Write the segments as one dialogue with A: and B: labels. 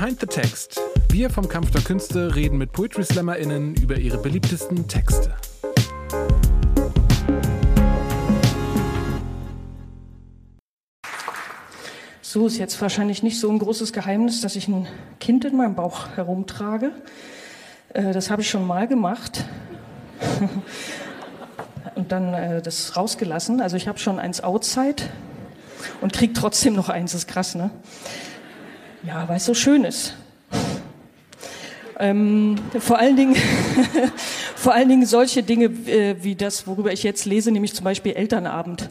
A: Behind the Text. Wir vom Kampf der Künste reden mit Poetry SlammerInnen über ihre beliebtesten Texte.
B: So ist jetzt wahrscheinlich nicht so ein großes Geheimnis, dass ich ein Kind in meinem Bauch herumtrage. Äh, das habe ich schon mal gemacht. und dann äh, das rausgelassen. Also ich habe schon eins outside und krieg trotzdem noch eins. Das ist krass, ne? Ja, weil es so schön ist. Ähm, vor allen Dingen, vor allen Dingen solche Dinge äh, wie das, worüber ich jetzt lese, nämlich zum Beispiel Elternabend.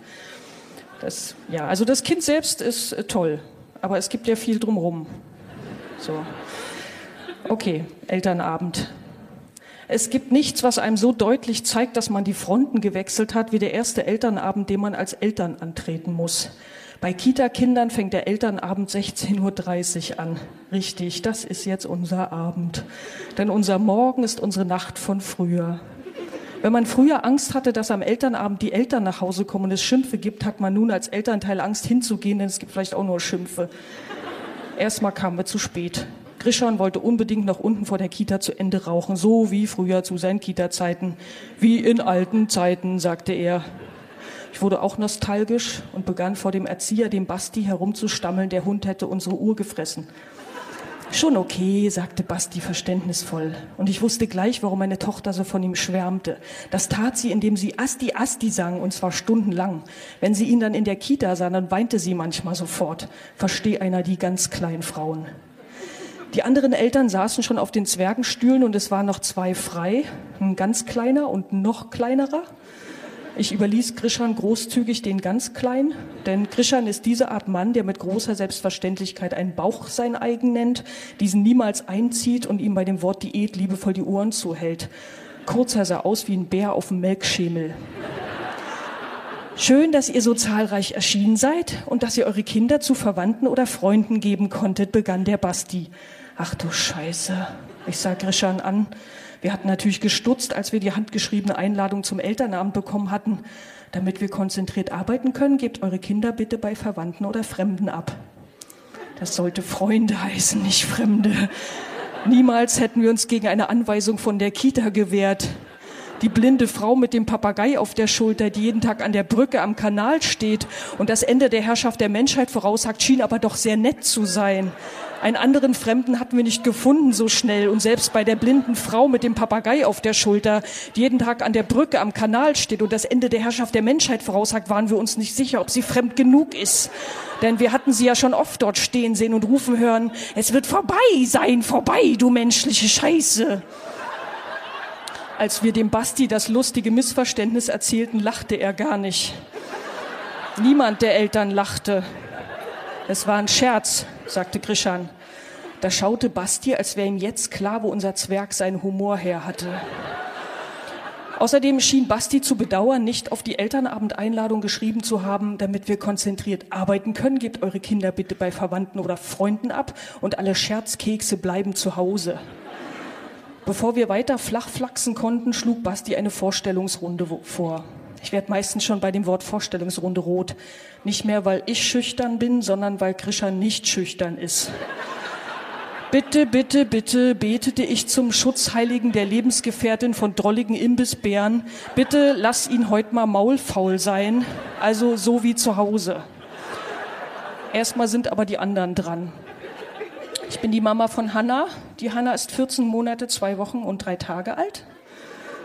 B: Das, ja, also das Kind selbst ist äh, toll, aber es gibt ja viel drumherum. So. Okay, Elternabend. Es gibt nichts, was einem so deutlich zeigt, dass man die Fronten gewechselt hat, wie der erste Elternabend, den man als Eltern antreten muss. Bei Kita-Kindern fängt der Elternabend 16.30 Uhr an. Richtig, das ist jetzt unser Abend. Denn unser Morgen ist unsere Nacht von früher. Wenn man früher Angst hatte, dass am Elternabend die Eltern nach Hause kommen und es Schimpfe gibt, hat man nun als Elternteil Angst hinzugehen, denn es gibt vielleicht auch nur Schimpfe. Erstmal kamen wir zu spät. Grischan wollte unbedingt noch unten vor der Kita zu Ende rauchen, so wie früher zu seinen Kita-Zeiten. Wie in alten Zeiten, sagte er. Ich wurde auch nostalgisch und begann vor dem Erzieher, dem Basti, herumzustammeln, der Hund hätte unsere Uhr gefressen. Schon okay, sagte Basti verständnisvoll. Und ich wusste gleich, warum meine Tochter so von ihm schwärmte. Das tat sie, indem sie Asti Asti sang, und zwar stundenlang. Wenn sie ihn dann in der Kita sah, dann weinte sie manchmal sofort. Versteh einer die ganz kleinen Frauen. Die anderen Eltern saßen schon auf den Zwergenstühlen und es waren noch zwei frei. Ein ganz kleiner und noch kleinerer. Ich überließ Grischan großzügig den ganz Kleinen, denn Grischan ist diese Art Mann, der mit großer Selbstverständlichkeit einen Bauch sein eigen nennt, diesen niemals einzieht und ihm bei dem Wort Diät liebevoll die Ohren zuhält. Kurz er sah aus wie ein Bär auf dem Melkschemel. Schön, dass ihr so zahlreich erschienen seid und dass ihr eure Kinder zu Verwandten oder Freunden geben konntet, begann der Basti. Ach du Scheiße. Ich sah Grischan an. Wir hatten natürlich gestutzt, als wir die handgeschriebene Einladung zum Elternabend bekommen hatten. Damit wir konzentriert arbeiten können, gebt eure Kinder bitte bei Verwandten oder Fremden ab. Das sollte Freunde heißen, nicht Fremde. Niemals hätten wir uns gegen eine Anweisung von der Kita gewehrt. Die blinde Frau mit dem Papagei auf der Schulter, die jeden Tag an der Brücke am Kanal steht und das Ende der Herrschaft der Menschheit voraussagt, schien aber doch sehr nett zu sein. Einen anderen Fremden hatten wir nicht gefunden so schnell. Und selbst bei der blinden Frau mit dem Papagei auf der Schulter, die jeden Tag an der Brücke am Kanal steht und das Ende der Herrschaft der Menschheit voraussagt, waren wir uns nicht sicher, ob sie fremd genug ist. Denn wir hatten sie ja schon oft dort stehen sehen und rufen hören, es wird vorbei sein, vorbei, du menschliche Scheiße. Als wir dem Basti das lustige Missverständnis erzählten, lachte er gar nicht. Niemand der Eltern lachte. Es war ein Scherz, sagte Grischan. Da schaute Basti, als wäre ihm jetzt klar, wo unser Zwerg seinen Humor her hatte. Außerdem schien Basti zu bedauern, nicht auf die Elternabendeinladung geschrieben zu haben, damit wir konzentriert arbeiten können. Gebt eure Kinder bitte bei Verwandten oder Freunden ab und alle Scherzkekse bleiben zu Hause. Bevor wir weiter flach flachsen konnten, schlug Basti eine Vorstellungsrunde vor. Ich werde meistens schon bei dem Wort Vorstellungsrunde rot. Nicht mehr, weil ich schüchtern bin, sondern weil Grisha nicht schüchtern ist. Bitte, bitte, bitte betete ich zum Schutzheiligen der Lebensgefährtin von drolligen Imbissbären. Bitte lass ihn heute mal maulfaul sein, also so wie zu Hause. Erstmal sind aber die anderen dran. Ich bin die Mama von Hanna. Die Hanna ist 14 Monate, zwei Wochen und drei Tage alt.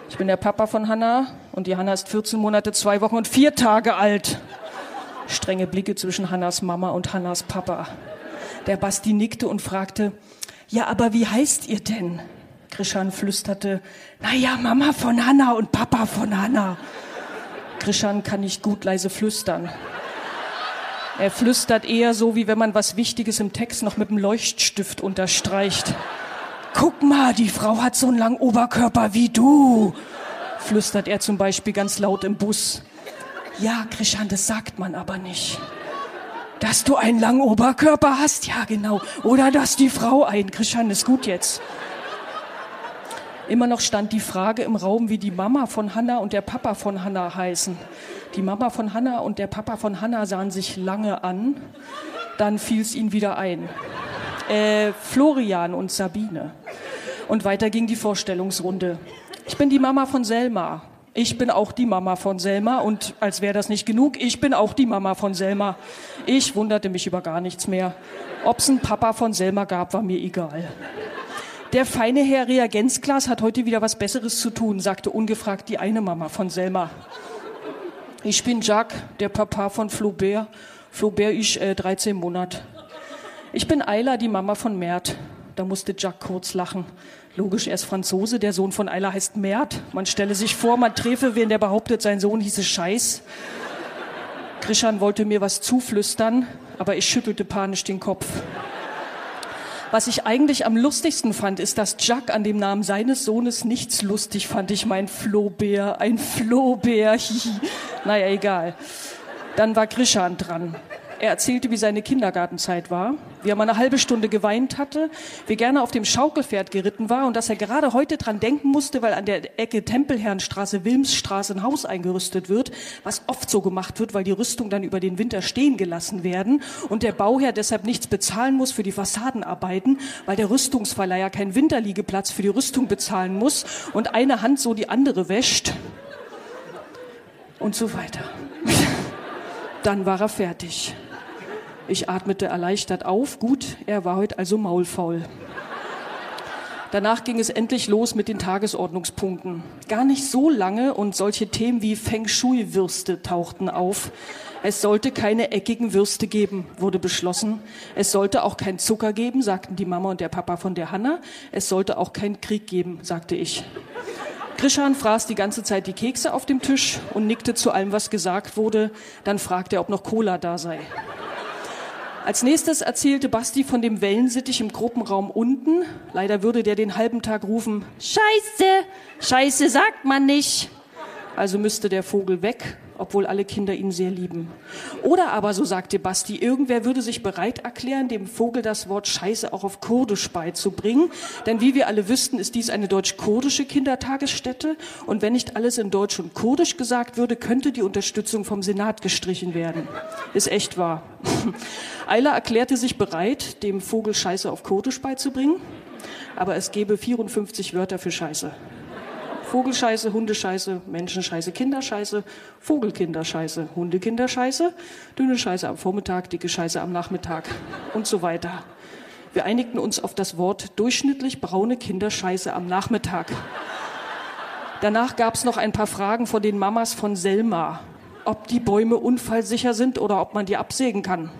B: Ich bin der Papa von Hanna und die Hanna ist 14 Monate, zwei Wochen und vier Tage alt. Strenge Blicke zwischen Hannas Mama und Hannas Papa. Der Basti nickte und fragte, ja, aber wie heißt ihr denn? Krishan flüsterte, na ja, Mama von Hanna und Papa von Hanna. Krishan kann nicht gut leise flüstern. Er flüstert eher so, wie wenn man was Wichtiges im Text noch mit dem Leuchtstift unterstreicht. Guck mal, die Frau hat so einen langen Oberkörper wie du, flüstert er zum Beispiel ganz laut im Bus. Ja, Krishan, das sagt man aber nicht. Dass du einen langen Oberkörper hast? Ja, genau. Oder dass die Frau ein. Krishan, ist gut jetzt. Immer noch stand die Frage im Raum, wie die Mama von Hannah und der Papa von Hannah heißen. Die Mama von Hannah und der Papa von Hannah sahen sich lange an. Dann fiel es ihnen wieder ein. Äh, Florian und Sabine. Und weiter ging die Vorstellungsrunde. Ich bin die Mama von Selma. Ich bin auch die Mama von Selma und als wäre das nicht genug, ich bin auch die Mama von Selma. Ich wunderte mich über gar nichts mehr. Ob's einen Papa von Selma gab, war mir egal. Der feine Herr Reagenzglas hat heute wieder was Besseres zu tun, sagte ungefragt die eine Mama von Selma. Ich bin Jacques, der Papa von Flaubert. Flaubert ist äh, 13 Monate. Ich bin Ayla, die Mama von Mert. Da musste Jacques kurz lachen. Logisch, er ist Franzose, der Sohn von Eiler heißt Mert. Man stelle sich vor, man treffe wen, der behauptet, sein Sohn hieße Scheiß. Krishan wollte mir was zuflüstern, aber ich schüttelte panisch den Kopf. Was ich eigentlich am lustigsten fand, ist, dass Jack an dem Namen seines Sohnes nichts lustig fand. Ich mein Flohbär, ein Flohbär. naja, egal. Dann war Krishan dran. Er erzählte, wie seine Kindergartenzeit war, wie er mal eine halbe Stunde geweint hatte, wie gerne auf dem Schaukelpferd geritten war und dass er gerade heute dran denken musste, weil an der Ecke Tempelherrenstraße, Wilmsstraße ein Haus eingerüstet wird, was oft so gemacht wird, weil die Rüstung dann über den Winter stehen gelassen werden und der Bauherr deshalb nichts bezahlen muss für die Fassadenarbeiten, weil der Rüstungsverleiher keinen Winterliegeplatz für die Rüstung bezahlen muss und eine Hand so die andere wäscht und so weiter. Dann war er fertig. Ich atmete erleichtert auf. Gut, er war heute also maulfaul. Danach ging es endlich los mit den Tagesordnungspunkten. Gar nicht so lange und solche Themen wie Feng Shui-Würste tauchten auf. Es sollte keine eckigen Würste geben, wurde beschlossen. Es sollte auch kein Zucker geben, sagten die Mama und der Papa von der Hanna. Es sollte auch keinen Krieg geben, sagte ich. Krishan fraß die ganze Zeit die Kekse auf dem Tisch und nickte zu allem, was gesagt wurde. Dann fragte er, ob noch Cola da sei. Als nächstes erzählte Basti von dem Wellensittich im Gruppenraum unten. Leider würde der den halben Tag rufen, Scheiße, Scheiße sagt man nicht. Also müsste der Vogel weg obwohl alle Kinder ihn sehr lieben. Oder aber, so sagte Basti, irgendwer würde sich bereit erklären, dem Vogel das Wort Scheiße auch auf Kurdisch beizubringen. Denn wie wir alle wüssten, ist dies eine deutsch-kurdische Kindertagesstätte. Und wenn nicht alles in Deutsch und Kurdisch gesagt würde, könnte die Unterstützung vom Senat gestrichen werden. Ist echt wahr. Eiler erklärte sich bereit, dem Vogel Scheiße auf Kurdisch beizubringen. Aber es gäbe 54 Wörter für Scheiße. Vogelscheiße, Hundescheiße, Menschenscheiße, Kinderscheiße, Vogelkinderscheiße, Hundekinderscheiße, dünne Scheiße am Vormittag, dicke Scheiße am Nachmittag und so weiter. Wir einigten uns auf das Wort durchschnittlich braune Kinderscheiße am Nachmittag. Danach gab es noch ein paar Fragen von den Mamas von Selma. Ob die Bäume unfallsicher sind oder ob man die absägen kann.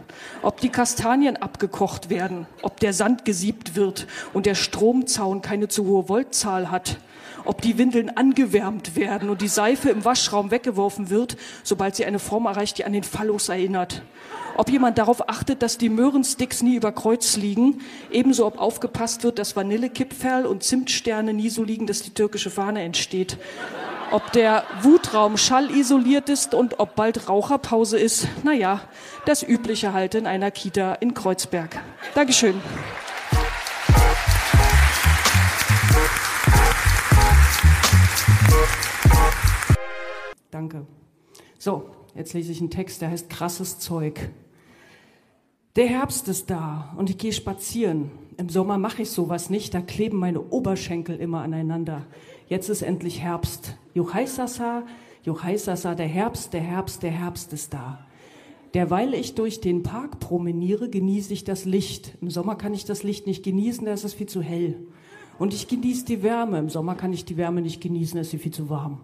B: Ob die Kastanien abgekocht werden. Ob der Sand gesiebt wird und der Stromzaun keine zu hohe Voltzahl hat ob die Windeln angewärmt werden und die Seife im Waschraum weggeworfen wird, sobald sie eine Form erreicht, die an den Phallus erinnert. Ob jemand darauf achtet, dass die Möhrensticks nie über Kreuz liegen, ebenso ob aufgepasst wird, dass Vanillekipferl und Zimtsterne nie so liegen, dass die türkische Fahne entsteht. Ob der Wutraum schallisoliert ist und ob bald Raucherpause ist, naja, das Übliche halt in einer Kita in Kreuzberg. Dankeschön. Danke. So, jetzt lese ich einen Text, der heißt Krasses Zeug. Der Herbst ist da und ich gehe spazieren. Im Sommer mache ich sowas nicht, da kleben meine Oberschenkel immer aneinander. Jetzt ist endlich Herbst. Juchaisasa, Juchaisasa, der Herbst, der Herbst, der Herbst ist da. Derweil ich durch den Park promeniere, genieße ich das Licht. Im Sommer kann ich das Licht nicht genießen, da ist es viel zu hell. Und ich genieße die Wärme. Im Sommer kann ich die Wärme nicht genießen, da ist sie viel zu warm.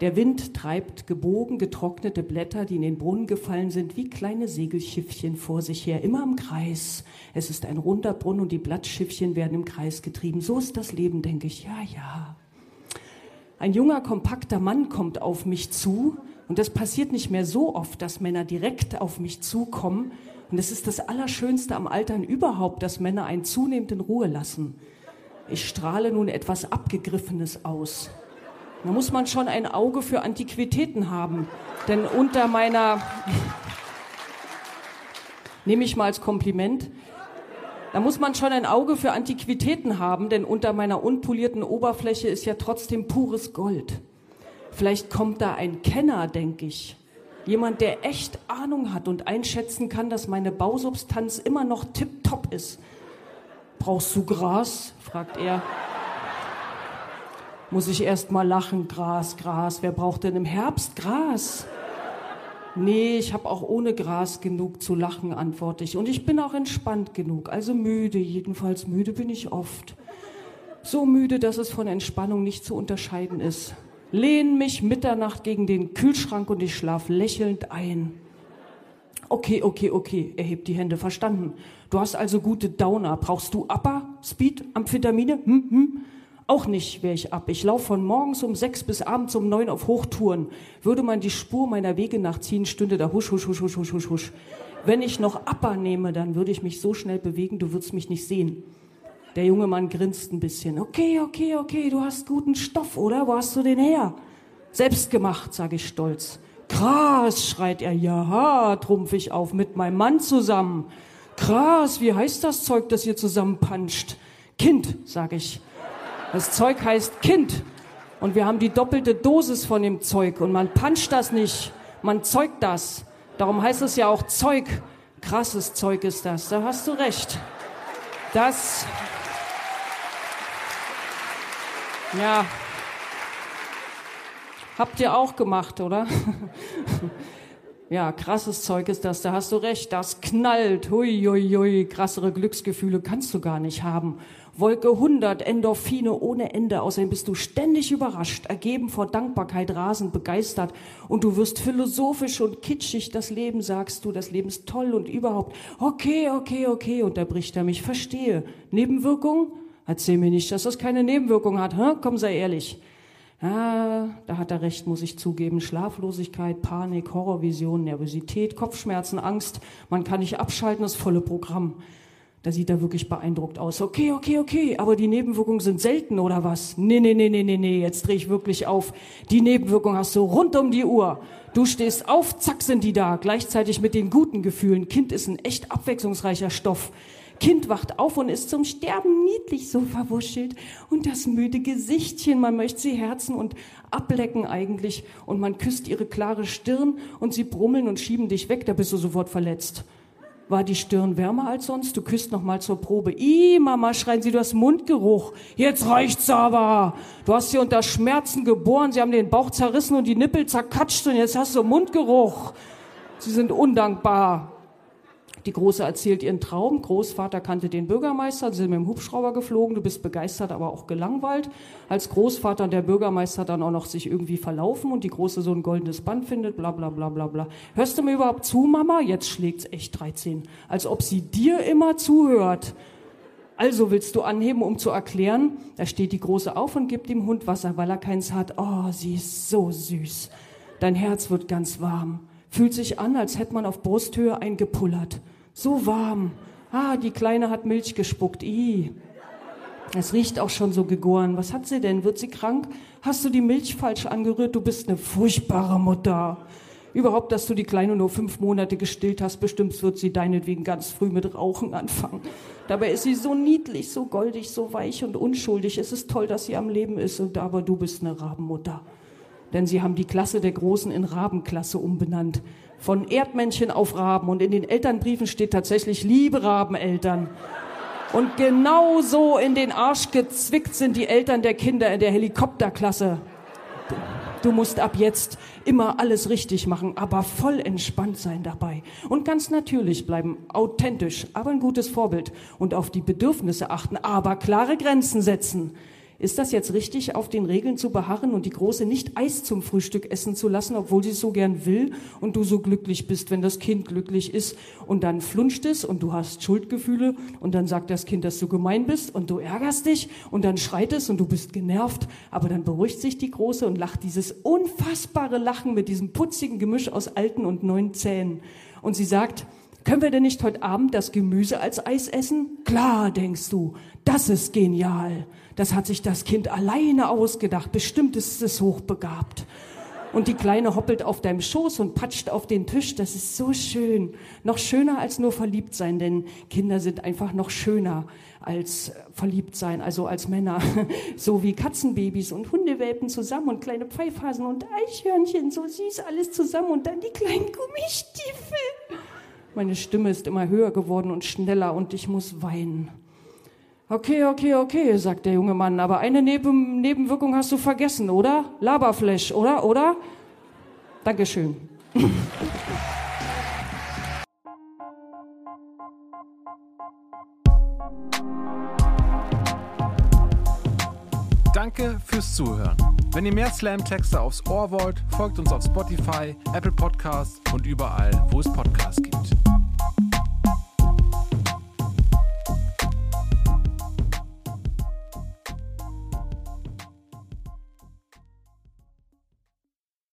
B: Der Wind treibt gebogen getrocknete Blätter, die in den Brunnen gefallen sind, wie kleine Segelschiffchen vor sich her, immer im Kreis. Es ist ein runder Brunnen und die Blattschiffchen werden im Kreis getrieben. So ist das Leben, denke ich. Ja, ja. Ein junger, kompakter Mann kommt auf mich zu und das passiert nicht mehr so oft, dass Männer direkt auf mich zukommen. Und es ist das Allerschönste am Altern überhaupt, dass Männer einen zunehmend in Ruhe lassen. Ich strahle nun etwas Abgegriffenes aus. Da muss man schon ein Auge für Antiquitäten haben. Denn unter meiner, nehme ich mal als Kompliment, da muss man schon ein Auge für Antiquitäten haben, denn unter meiner unpolierten Oberfläche ist ja trotzdem pures Gold. Vielleicht kommt da ein Kenner, denke ich. Jemand, der echt Ahnung hat und einschätzen kann, dass meine Bausubstanz immer noch tipptopp ist. Brauchst du Gras? fragt er. Muss ich erst mal lachen. Gras, Gras. Wer braucht denn im Herbst Gras? Nee, ich habe auch ohne Gras genug zu lachen, antworte ich. Und ich bin auch entspannt genug, also müde, jedenfalls müde bin ich oft. So müde, dass es von Entspannung nicht zu unterscheiden ist. Lehn mich Mitternacht gegen den Kühlschrank und ich schlaf lächelnd ein. Okay, okay, okay, er hebt die Hände, verstanden. Du hast also gute Downer. Brauchst du Upper, Speed, Amphetamine? Hm, hm? Auch nicht wäre ich ab. Ich laufe von morgens um sechs bis abends um neun auf Hochtouren. Würde man die Spur meiner Wege nachziehen, stünde da husch, husch, husch, husch, husch, husch. Wenn ich noch Upper nehme, dann würde ich mich so schnell bewegen, du würdest mich nicht sehen. Der junge Mann grinst ein bisschen. Okay, okay, okay, du hast guten Stoff, oder? Wo hast du den her? Selbst gemacht, sage ich stolz. Krass, schreit er. Ja, trumpf ich auf, mit meinem Mann zusammen. Krass, wie heißt das Zeug, das ihr zusammenpanscht? Kind, sage ich. Das Zeug heißt Kind. Und wir haben die doppelte Dosis von dem Zeug. Und man puncht das nicht. Man zeugt das. Darum heißt es ja auch Zeug. Krasses Zeug ist das. Da hast du recht. Das. Ja. Habt ihr auch gemacht, oder? ja, krasses Zeug ist das, da hast du recht, das knallt, hui, hui, hui, krassere Glücksgefühle kannst du gar nicht haben. Wolke 100, Endorphine ohne Ende. Außerdem bist du ständig überrascht, ergeben vor Dankbarkeit, rasend begeistert. Und du wirst philosophisch und kitschig das Leben, sagst du, das Leben ist toll und überhaupt. Okay, okay, okay, unterbricht er mich, verstehe. Nebenwirkung? Erzähl mir nicht, dass das keine Nebenwirkung hat. Hä? Komm, sei ehrlich. Ah, da hat er recht, muss ich zugeben. Schlaflosigkeit, Panik, Horrorvision, Nervosität, Kopfschmerzen, Angst. Man kann nicht abschalten, das volle Programm. Da sieht er wirklich beeindruckt aus. Okay, okay, okay, aber die Nebenwirkungen sind selten oder was? Nee, nee, nee, nee, nee, nee, jetzt drehe ich wirklich auf. Die Nebenwirkung hast du rund um die Uhr. Du stehst auf, zack sind die da, gleichzeitig mit den guten Gefühlen. Kind ist ein echt abwechslungsreicher Stoff. Kind wacht auf und ist zum Sterben niedlich so verwuschelt. Und das müde Gesichtchen, man möchte sie herzen und ablecken eigentlich. Und man küsst ihre klare Stirn und sie brummeln und schieben dich weg, da bist du sofort verletzt war die Stirn wärmer als sonst. Du küsst noch mal zur Probe. I, Mama, schreien sie, du hast Mundgeruch. Jetzt reicht's aber. Du hast sie unter Schmerzen geboren. Sie haben den Bauch zerrissen und die Nippel zerkatscht und jetzt hast du Mundgeruch. Sie sind undankbar. Die Große erzählt ihren Traum. Großvater kannte den Bürgermeister, sie sind mit dem Hubschrauber geflogen. Du bist begeistert, aber auch gelangweilt. Als Großvater und der Bürgermeister dann auch noch sich irgendwie verlaufen und die Große so ein goldenes Band findet, bla bla bla bla bla. Hörst du mir überhaupt zu, Mama? Jetzt schlägt's echt 13. Als ob sie dir immer zuhört. Also willst du anheben, um zu erklären? Da steht die Große auf und gibt dem Hund Wasser, weil er keins hat. Oh, sie ist so süß. Dein Herz wird ganz warm. Fühlt sich an, als hätte man auf Brusthöhe eingepullert. So warm. Ah, die Kleine hat Milch gespuckt. I. Es riecht auch schon so gegoren. Was hat sie denn? Wird sie krank? Hast du die Milch falsch angerührt? Du bist eine furchtbare Mutter. Überhaupt, dass du die Kleine nur fünf Monate gestillt hast, bestimmt wird sie deinetwegen ganz früh mit Rauchen anfangen. Dabei ist sie so niedlich, so goldig, so weich und unschuldig. Es ist toll, dass sie am Leben ist, und aber du bist eine Rabenmutter. Denn sie haben die Klasse der Großen in Rabenklasse umbenannt von Erdmännchen auf Raben. Und in den Elternbriefen steht tatsächlich, liebe Rabeneltern. Und genau so in den Arsch gezwickt sind die Eltern der Kinder in der Helikopterklasse. Du musst ab jetzt immer alles richtig machen, aber voll entspannt sein dabei. Und ganz natürlich bleiben, authentisch, aber ein gutes Vorbild und auf die Bedürfnisse achten, aber klare Grenzen setzen. Ist das jetzt richtig, auf den Regeln zu beharren und die Große nicht Eis zum Frühstück essen zu lassen, obwohl sie es so gern will und du so glücklich bist, wenn das Kind glücklich ist und dann flunscht es und du hast Schuldgefühle und dann sagt das Kind, dass du gemein bist und du ärgerst dich und dann schreit es und du bist genervt, aber dann beruhigt sich die Große und lacht dieses unfassbare Lachen mit diesem putzigen Gemisch aus alten und neuen Zähnen und sie sagt, können wir denn nicht heute Abend das Gemüse als Eis essen? Klar, denkst du, das ist genial. Das hat sich das Kind alleine ausgedacht. Bestimmt ist es hochbegabt. Und die Kleine hoppelt auf deinem Schoß und patscht auf den Tisch. Das ist so schön. Noch schöner als nur verliebt sein, denn Kinder sind einfach noch schöner als verliebt sein, also als Männer. So wie Katzenbabys und Hundewelpen zusammen und kleine Pfeifhasen und Eichhörnchen. So süß alles zusammen und dann die kleinen Gummistiefel. Meine Stimme ist immer höher geworden und schneller und ich muss weinen. Okay, okay, okay, sagt der junge Mann, aber eine Neben Nebenwirkung hast du vergessen, oder? Laberflash, oder? Oder? Dankeschön.
A: Danke fürs Zuhören. Wenn ihr mehr Slam-Texte aufs Ohr wollt, folgt uns auf Spotify, Apple Podcasts und überall, wo es Podcasts gibt.